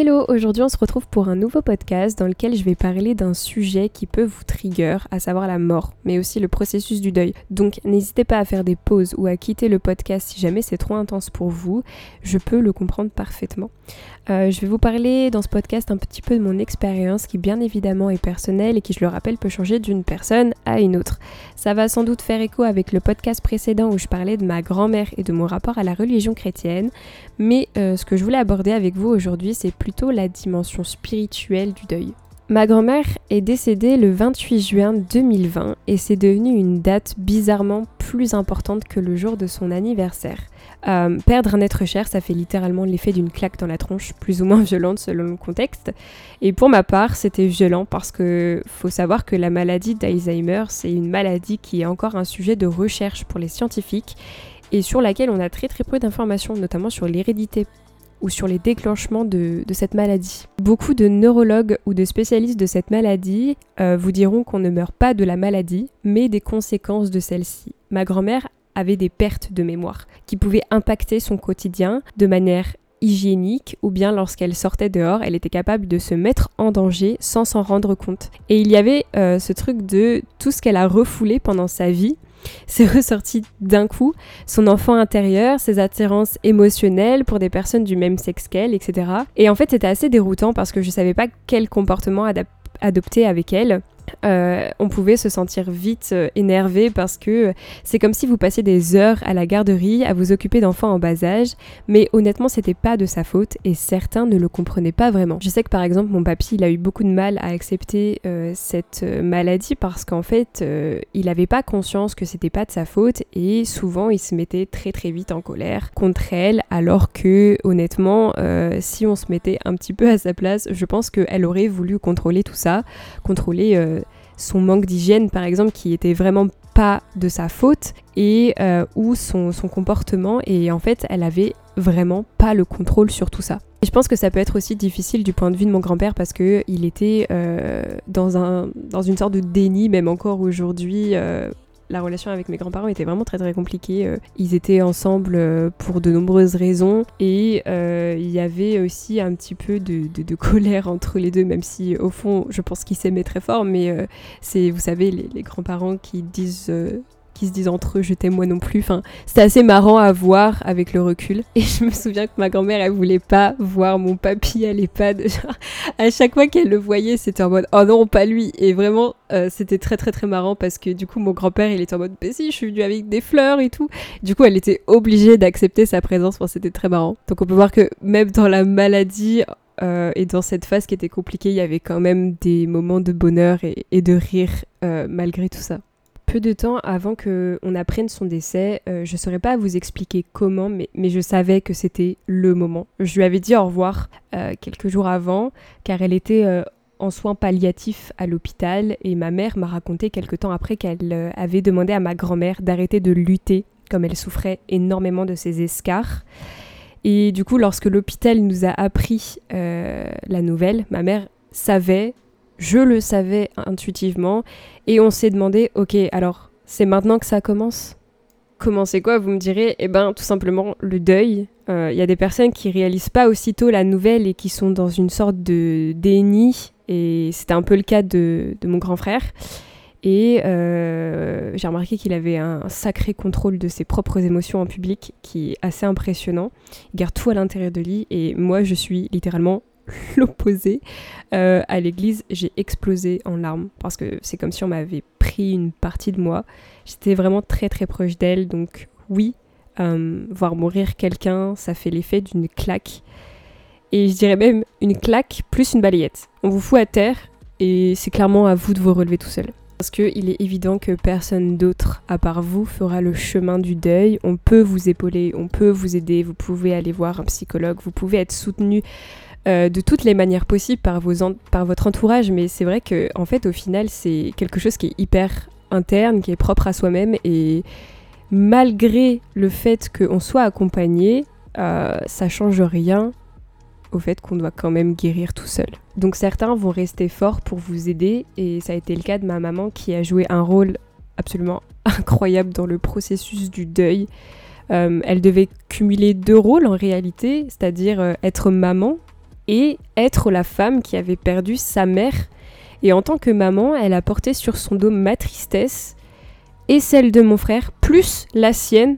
Hello, aujourd'hui on se retrouve pour un nouveau podcast dans lequel je vais parler d'un sujet qui peut vous trigger, à savoir la mort, mais aussi le processus du deuil. Donc n'hésitez pas à faire des pauses ou à quitter le podcast si jamais c'est trop intense pour vous, je peux le comprendre parfaitement. Euh, je vais vous parler dans ce podcast un petit peu de mon expérience qui bien évidemment est personnelle et qui je le rappelle peut changer d'une personne à une autre. Ça va sans doute faire écho avec le podcast précédent où je parlais de ma grand-mère et de mon rapport à la religion chrétienne, mais euh, ce que je voulais aborder avec vous aujourd'hui c'est la dimension spirituelle du deuil. Ma grand-mère est décédée le 28 juin 2020 et c'est devenu une date bizarrement plus importante que le jour de son anniversaire. Euh, perdre un être cher, ça fait littéralement l'effet d'une claque dans la tronche, plus ou moins violente selon le contexte. Et pour ma part, c'était violent parce que faut savoir que la maladie d'Alzheimer, c'est une maladie qui est encore un sujet de recherche pour les scientifiques et sur laquelle on a très très peu d'informations, notamment sur l'hérédité ou sur les déclenchements de, cette maladie. Beaucoup de neurologues ou de spécialistes de cette maladie euh, vous diront qu'on ne meurt pas de la maladie, mais des conséquences de celle-ci. Ma grand-mère avait des pertes de mémoire qui pouvaient impacter son quotidien de manière hygiénique ou bien lorsqu'elle sortait dehors, elle était capable de se mettre en danger sans s'en rendre compte. Et il y avait euh, ce truc de tout ce qu'elle a refoulé pendant sa vie c'est ressorti d'un coup, son enfant intérieur, ses attirances émotionnelles pour des personnes du même sexe qu'elle, etc. Et en fait, c'était assez déroutant parce que je savais pas quel comportement adopter avec elle. Euh, on pouvait se sentir vite euh, énervé parce que c'est comme si vous passiez des heures à la garderie à vous occuper d'enfants en bas âge, mais honnêtement c'était pas de sa faute et certains ne le comprenaient pas vraiment. Je sais que par exemple mon papy il a eu beaucoup de mal à accepter euh, cette maladie parce qu'en fait il avait pas conscience que c'était pas de sa faute et souvent il se mettait très très vite en colère contre elle alors que honnêtement si on se mettait un petit peu à sa place je pense qu'elle aurait voulu contrôler tout ça, contrôler son manque d'hygiène par exemple qui était vraiment pas de sa faute et euh, ou son, comportement et en fait elle avait vraiment pas le contrôle sur tout ça. Et je pense que ça peut être aussi difficile du point de vue de mon grand-père parce que il était euh, dans, un, dans une sorte de déni même encore aujourd'hui euh, la relation avec mes grands-parents était vraiment très très compliquée. Euh, ils étaient ensemble euh, pour de nombreuses raisons et euh, il y avait aussi un petit peu de, colère entre les deux, même si au fond je pense qu'ils s'aimaient très fort, mais c'est, vous savez, les grands-parents qui disent qui se disent entre eux je t'aime moi non plus. Enfin, c'était assez marrant à voir avec le recul. Et je me souviens que ma grand-mère elle voulait pas voir mon papy à l'EHPAD. à chaque fois qu'elle le voyait, c'était en mode oh non pas lui. Et vraiment euh, c'était très très très marrant parce que du coup mon grand-père il était en mode bah si je suis venu avec des fleurs et tout. Du coup elle était obligée d'accepter sa présence. Enfin, c'était très marrant. Donc on peut voir que même dans la maladie euh, et dans cette phase qui était compliquée, il y avait quand même des moments de bonheur et, de rire euh, malgré tout ça peu de temps avant qu'on apprenne son décès. Euh, je ne saurais pas vous expliquer comment, mais, je savais que c'était le moment. Je lui avais dit au revoir euh, quelques jours avant, car elle était euh, en soins palliatifs à l'hôpital, et ma mère m'a raconté quelques temps après qu'elle avait demandé à ma grand-mère d'arrêter de lutter, comme elle souffrait énormément de ses escarres. Et du coup, lorsque l'hôpital nous a appris la nouvelle, ma mère savait je le savais intuitivement et on s'est demandé, ok, alors c'est maintenant que ça commence? Comment c'est quoi? Vous me direz, eh ben tout simplement le deuil. Il euh, y a des personnes qui réalisent pas aussitôt la nouvelle et qui sont dans une sorte de déni et c'était un peu le cas de, mon grand frère. Et euh, j'ai remarqué qu'il avait un sacré contrôle de ses propres émotions en public qui est assez impressionnant. Il garde tout à l'intérieur de lui et moi je suis littéralement l'opposé. Euh, à l'église, j'ai explosé en larmes parce que c'est comme si on m'avait pris une partie de moi. J'étais vraiment très très proche d'elle, donc oui, euh, voir mourir quelqu'un, ça fait l'effet d'une claque. Et je dirais même une claque plus une balayette. On vous fout à terre et c'est clairement à vous de vous relever tout seul. Parce qu'il est évident que personne d'autre, à part vous, fera le chemin du deuil. On peut vous épauler, on peut vous aider, vous pouvez aller voir un psychologue, vous pouvez être soutenu euh, de toutes les manières possibles par, vos par votre entourage, mais c'est vrai que en fait au final c'est quelque chose qui est hyper interne, qui est propre à soi-même et malgré le fait qu'on soit accompagné, euh, ça change rien au fait qu'on doit quand même guérir tout seul. Donc certains vont rester forts pour vous aider et ça a été le cas de ma maman qui a joué un rôle absolument incroyable dans le processus du deuil. Euh, elle devait cumuler deux rôles en réalité, c'est-à-dire être maman et être la femme qui avait perdu sa mère. Et en tant que maman, elle a porté sur son dos ma tristesse et celle de mon frère, plus la sienne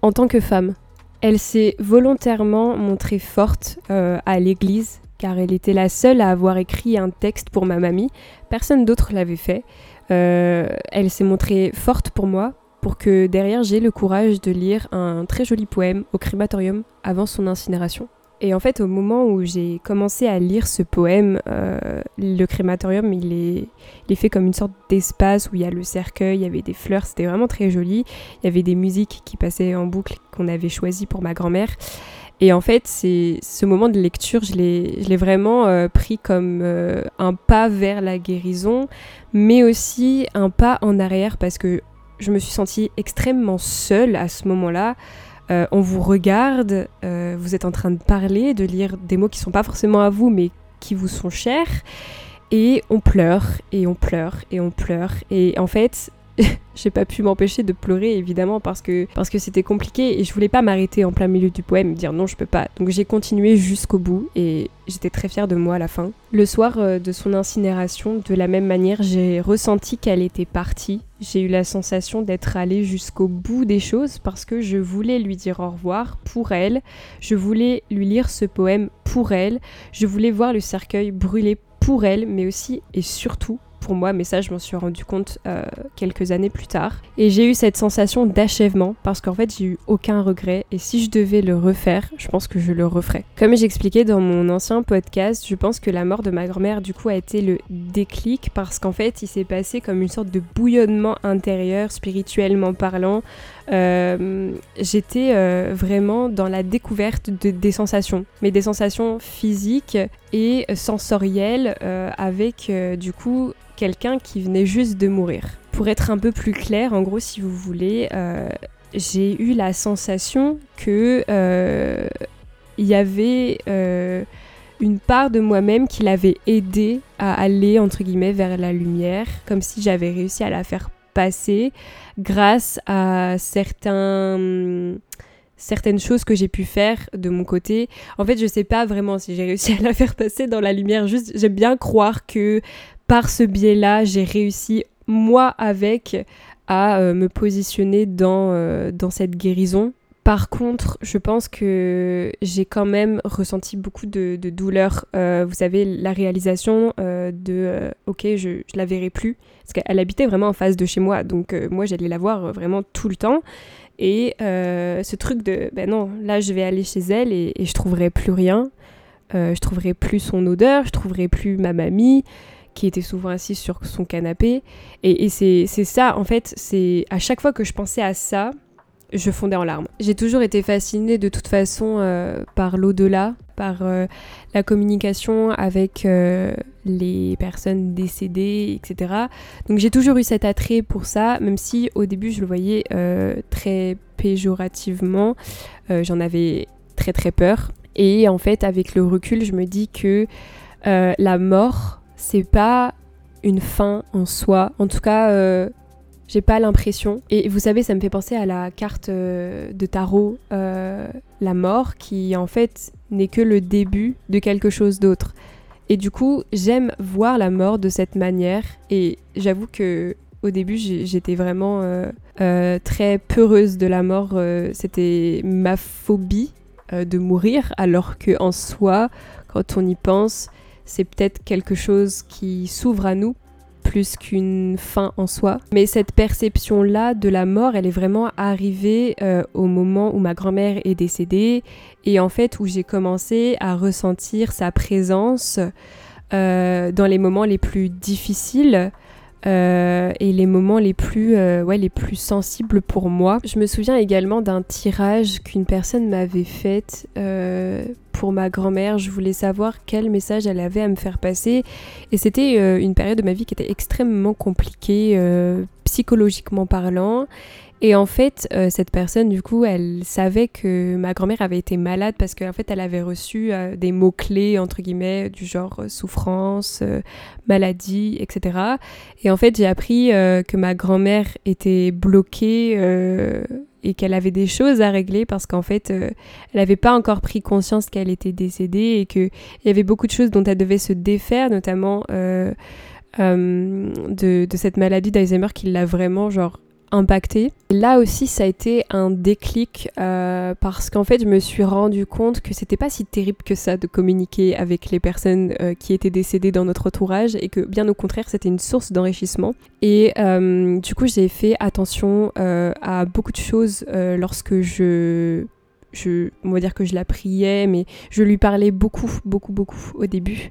en tant que femme. Elle s'est volontairement montrée forte euh, à l'église car elle était la seule à avoir écrit un texte pour ma mamie. Personne d'autre l'avait fait. Euh, elle s'est montrée forte pour moi pour que derrière j'ai le courage de lire un très joli poème au crématorium avant son incinération. Et en fait, au moment où j'ai commencé à lire ce poème, euh, le crématorium, il est, fait comme une sorte d'espace où il y a le cercueil, il y avait des fleurs, c'était vraiment très joli. Il y avait des musiques qui passaient en boucle qu'on avait choisies pour ma grand-mère. Et en fait, c'est ce moment de lecture, je l'ai vraiment euh, pris comme euh, un pas vers la guérison, mais aussi un pas en arrière parce que je me suis sentie extrêmement seule à ce moment-là. Euh, on vous regarde, euh, vous êtes en train de parler, de lire des mots qui sont pas forcément à vous, mais qui vous sont chers. Et on pleure, et on pleure, et on pleure. Et en fait, j'ai pas pu m'empêcher de pleurer évidemment parce que parce que c'était compliqué et je voulais pas m'arrêter en plein milieu du poème et dire non je peux pas. Donc j'ai continué jusqu'au bout et j'étais très fière de moi à la fin. Le soir euh, de son incinération, de la même manière, j'ai ressenti qu'elle était partie. J'ai eu la sensation d'être allée jusqu'au bout des choses parce que je voulais lui dire au revoir pour elle. Je voulais lui lire ce poème pour elle. Je voulais voir le cercueil brûler pour elle, mais aussi et surtout pour moi, mais ça je m'en suis rendu compte euh, quelques années plus tard. Et j'ai eu cette sensation d'achèvement parce qu'en fait j'ai eu aucun regret et si je devais le refaire, je pense que je le referais. Comme j'expliquais dans mon ancien podcast, je pense que la mort de ma grand-mère du coup a été le déclic parce qu'en fait il s'est passé comme une sorte de bouillonnement intérieur, spirituellement parlant. Euh, j'étais euh, vraiment dans la découverte de, des sensations, mais des sensations physiques et sensorielles avec du coup quelqu'un qui venait juste de mourir. Pour être un peu plus clair, en gros, si vous voulez, euh, j'ai eu la sensation que euh, il y avait euh, une part de moi-même qui l'avait aidé à aller entre guillemets vers la lumière, comme si j'avais réussi à la faire passer grâce à certains certaines choses que j'ai pu faire de mon côté. En fait, je sais pas vraiment si j'ai réussi à la faire passer dans la lumière. Juste, j'aime bien croire que par ce biais-là, j'ai réussi, moi avec, à euh, me positionner dans, euh, dans cette guérison. Par contre, je pense que j'ai quand même ressenti beaucoup de, douleur. Euh, vous savez, la réalisation de OK, je, je la verrai plus. Parce qu'elle habitait vraiment en face de chez moi. Donc, moi, j'allais la voir vraiment tout le temps. Et ce truc de ben non, là, je vais aller chez elle et, je trouverai plus rien. je trouverai plus son odeur, je trouverai plus ma mamie qui était souvent assise sur son canapé. Et, c'est ça, en fait, c'est à chaque fois que je pensais à ça, je fondais en larmes. J'ai toujours été fascinée de toute façon euh, par l'au-delà, par euh, la communication avec euh, les personnes décédées, etc. Donc j'ai toujours eu cet attrait pour ça, même si au début je le voyais très péjorativement. J'en avais très très peur. Et en fait, avec le recul, je me dis que la mort c'est pas une fin en soi. En tout cas, euh, j'ai pas l'impression. Et vous savez, ça me fait penser à la carte euh, de tarot, euh, la mort, qui en fait n'est que le début de quelque chose d'autre. Et du coup, j'aime voir la mort de cette manière. Et j'avoue que au début, j'étais vraiment très peureuse de la mort. C'était ma phobie de mourir, alors que en soi, quand on y pense, c'est peut-être quelque chose qui s'ouvre à nous plus qu'une fin en soi. Mais cette perception-là de la mort, elle est vraiment arrivée euh, au moment où ma grand-mère est décédée et en fait où j'ai commencé à ressentir sa présence euh, dans les moments les plus difficiles. Euh, et les moments les plus, ouais, les plus sensibles pour moi. Je me souviens également d'un tirage qu'une personne m'avait fait pour ma grand-mère. Je voulais savoir quel message elle avait à me faire passer. Et c'était euh, une période de ma vie qui était extrêmement compliquée, euh, psychologiquement parlant. Et en fait, euh, cette personne, du coup, elle savait que ma grand-mère avait été malade parce qu'en fait, elle avait reçu des mots-clés, entre guillemets, du genre souffrance, maladie, etc. Et en fait, j'ai appris que ma grand-mère était bloquée et qu'elle avait des choses à régler parce qu'en fait, elle n'avait pas encore pris conscience qu'elle était décédée et qu'il y avait beaucoup de choses dont elle devait se défaire, notamment de, de, cette maladie d'Alzheimer qui l'a vraiment genre impacté. Là aussi, ça a été un déclic euh, parce qu'en fait, je me suis rendu compte que c'était pas si terrible que ça de communiquer avec les personnes euh, qui étaient décédées dans notre entourage et que bien au contraire, c'était une source d'enrichissement. Et euh, du coup, j'ai fait attention à beaucoup de choses lorsque je je, on va dire que je la priais, mais je lui parlais beaucoup, beaucoup, beaucoup au début.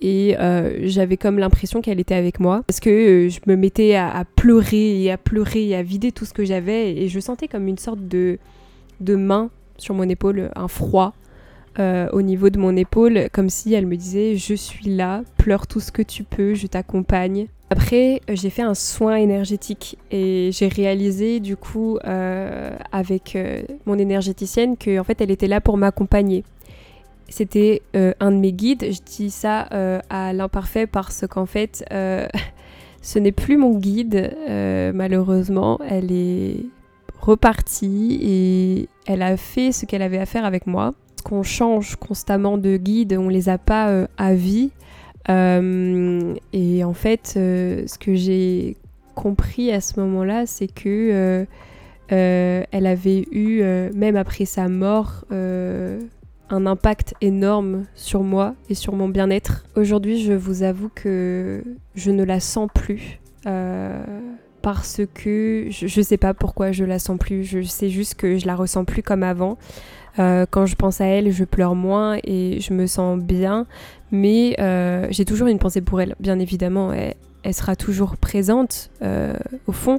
Et euh, j'avais comme l'impression qu'elle était avec moi. Parce que euh, je me mettais à, pleurer et à pleurer et à vider tout ce que j'avais. Et je sentais comme une sorte de, de main sur mon épaule, un froid euh, au niveau de mon épaule, comme si elle me disait je suis là, pleure tout ce que tu peux, je t'accompagne. Après, j'ai fait un soin énergétique et j'ai réalisé du coup avec mon énergéticienne que en fait elle était là pour m'accompagner c'était euh, un de mes guides. Je dis ça euh, à l'imparfait parce qu'en fait, euh, ce n'est plus mon guide, malheureusement. Elle est repartie et elle a fait ce qu'elle avait à faire avec moi. Qu'on change constamment de guide, on les a pas à vie. Et en fait, ce que j'ai compris à ce moment-là, c'est que elle avait eu, même après sa mort, un impact énorme sur moi et sur mon bien-être. Aujourd'hui, je vous avoue que je ne la sens plus. Euh, parce que je, ne sais pas pourquoi je la sens plus. Je sais juste que je la ressens plus comme avant. Euh, quand je pense à elle, je pleure moins et je me sens bien. Mais euh, j'ai toujours une pensée pour elle. Bien évidemment, elle, elle sera toujours présente au fond.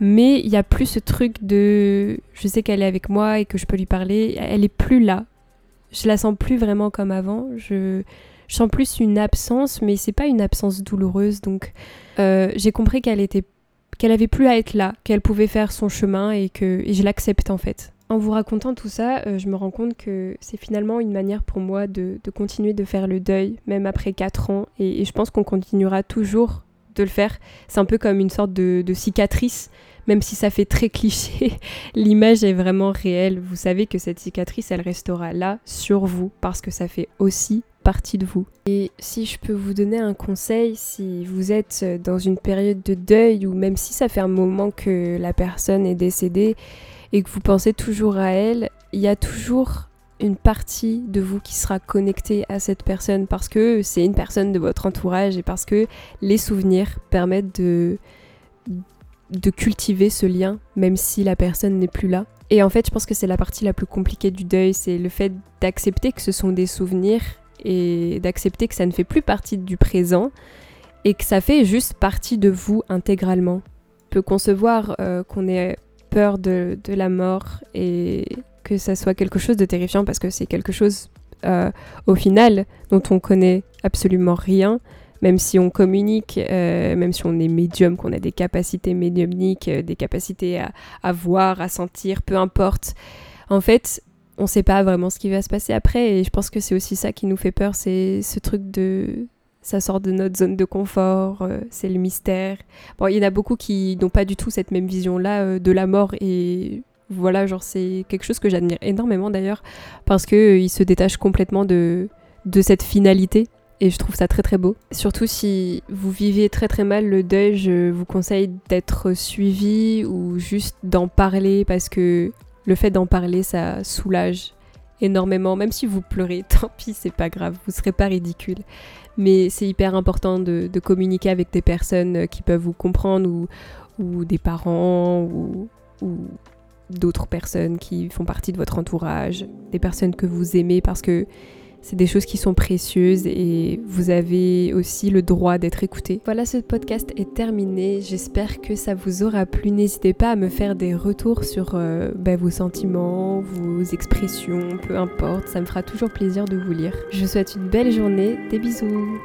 Mais il n'y a plus ce truc de je sais qu'elle est avec moi et que je peux lui parler. Elle est plus là je la sens plus vraiment comme avant. Je, sens plus une absence, mais c'est pas une absence douloureuse. Donc euh, j'ai compris qu'elle était, qu'elle avait plus à être là, qu'elle pouvait faire son chemin et que je l'accepte en fait. En vous racontant tout ça, euh, je me rends compte que c'est finalement une manière pour moi de, continuer de faire le deuil, même après 4 ans, et, je pense qu'on continuera toujours de le faire. C'est un peu comme une sorte de cicatrice même si ça fait très cliché, l'image est vraiment réelle. Vous savez que cette cicatrice, elle restera là sur vous parce que ça fait aussi partie de vous. Et si je peux vous donner un conseil, si vous êtes dans une période de deuil ou même si ça fait un moment que la personne est décédée et que vous pensez toujours à elle, il y a toujours une partie de vous qui sera connectée à cette personne parce que c'est une personne de votre entourage et parce que les souvenirs permettent de de cultiver ce lien, même si la personne n'est plus là. Et en fait, je pense que c'est la partie la plus compliquée du deuil, c'est le fait d'accepter que ce sont des souvenirs et d'accepter que ça ne fait plus partie du présent et que ça fait juste partie de vous intégralement. On peut concevoir euh, qu'on ait peur de, la mort et que ça soit quelque chose de terrifiant parce que c'est quelque chose euh, au final dont on connaît absolument rien, même si on communique, euh, même si on est médium, qu'on a des capacités médiumniques, euh, des capacités à, voir, à sentir, peu importe. En fait, on ne sait pas vraiment ce qui va se passer après et je pense que c'est aussi ça qui nous fait peur, c'est ce truc de ça sort de notre zone de confort, euh, c'est le mystère. Bon, il y en a beaucoup qui n'ont pas du tout cette même vision-là de la mort et voilà, genre c'est quelque chose que j'admire énormément d'ailleurs parce qu'ils se détachent complètement de, de cette finalité et je trouve ça très très beau. Surtout si vous vivez très très mal le deuil, je vous conseille d'être suivi ou juste d'en parler parce que le fait d'en parler ça soulage énormément. Même si vous pleurez, tant pis, c'est pas grave, vous serez pas ridicule. Mais c'est hyper important de, communiquer avec des personnes qui peuvent vous comprendre ou, ou des parents ou, ou d'autres personnes qui font partie de votre entourage, des personnes que vous aimez parce que c'est des choses qui sont précieuses et vous avez aussi le droit d'être écouté. Voilà, ce podcast est terminé. J'espère que ça vous aura plu. N'hésitez pas à me faire des retours sur euh, bah, vos sentiments, vos expressions, peu importe. Ça me fera toujours plaisir de vous lire. Je vous souhaite une belle journée. Des bisous.